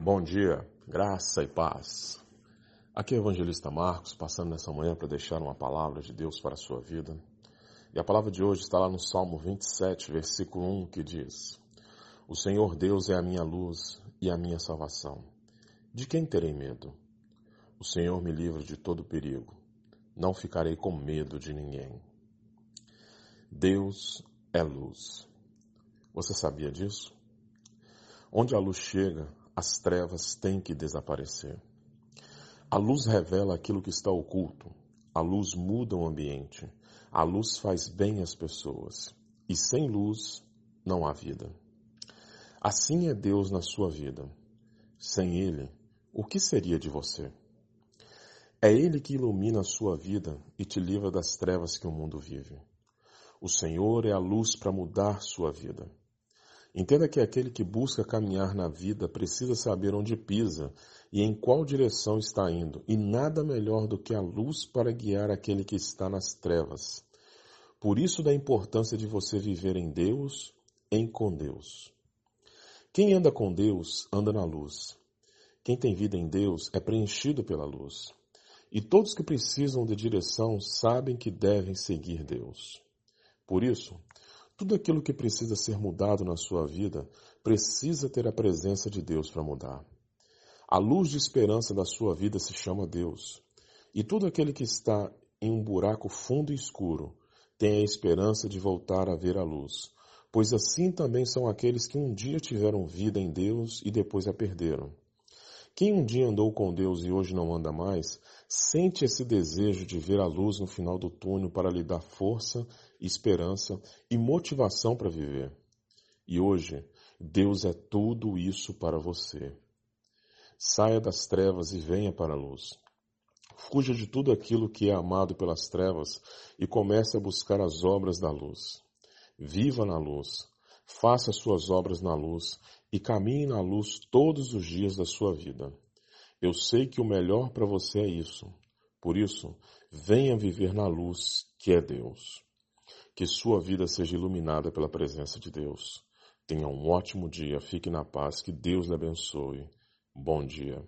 Bom dia, graça e paz. Aqui é o evangelista Marcos, passando nessa manhã para deixar uma palavra de Deus para a sua vida. E a palavra de hoje está lá no Salmo 27, versículo 1, que diz: O Senhor Deus é a minha luz e a minha salvação. De quem terei medo? O Senhor me livra de todo perigo. Não ficarei com medo de ninguém. Deus é luz. Você sabia disso? Onde a luz chega, as trevas têm que desaparecer. A luz revela aquilo que está oculto. A luz muda o ambiente. A luz faz bem às pessoas. E sem luz não há vida. Assim é Deus na sua vida. Sem Ele, o que seria de você? É Ele que ilumina a sua vida e te livra das trevas que o mundo vive. O Senhor é a luz para mudar sua vida. Entenda que aquele que busca caminhar na vida precisa saber onde pisa e em qual direção está indo, e nada melhor do que a luz para guiar aquele que está nas trevas. Por isso da importância de você viver em Deus, em com Deus. Quem anda com Deus, anda na luz. Quem tem vida em Deus é preenchido pela luz. E todos que precisam de direção sabem que devem seguir Deus. Por isso, tudo aquilo que precisa ser mudado na sua vida precisa ter a presença de Deus para mudar. A luz de esperança da sua vida se chama Deus. E todo aquele que está em um buraco fundo e escuro tem a esperança de voltar a ver a luz, pois assim também são aqueles que um dia tiveram vida em Deus e depois a perderam. Quem um dia andou com Deus e hoje não anda mais, sente esse desejo de ver a luz no final do túnel para lhe dar força, esperança e motivação para viver. E hoje, Deus é tudo isso para você. Saia das trevas e venha para a luz. Fuja de tudo aquilo que é amado pelas trevas e comece a buscar as obras da luz. Viva na luz. Faça suas obras na luz e caminhe na luz todos os dias da sua vida. Eu sei que o melhor para você é isso. Por isso, venha viver na luz que é Deus. Que sua vida seja iluminada pela presença de Deus. Tenha um ótimo dia, fique na paz, que Deus lhe abençoe. Bom dia.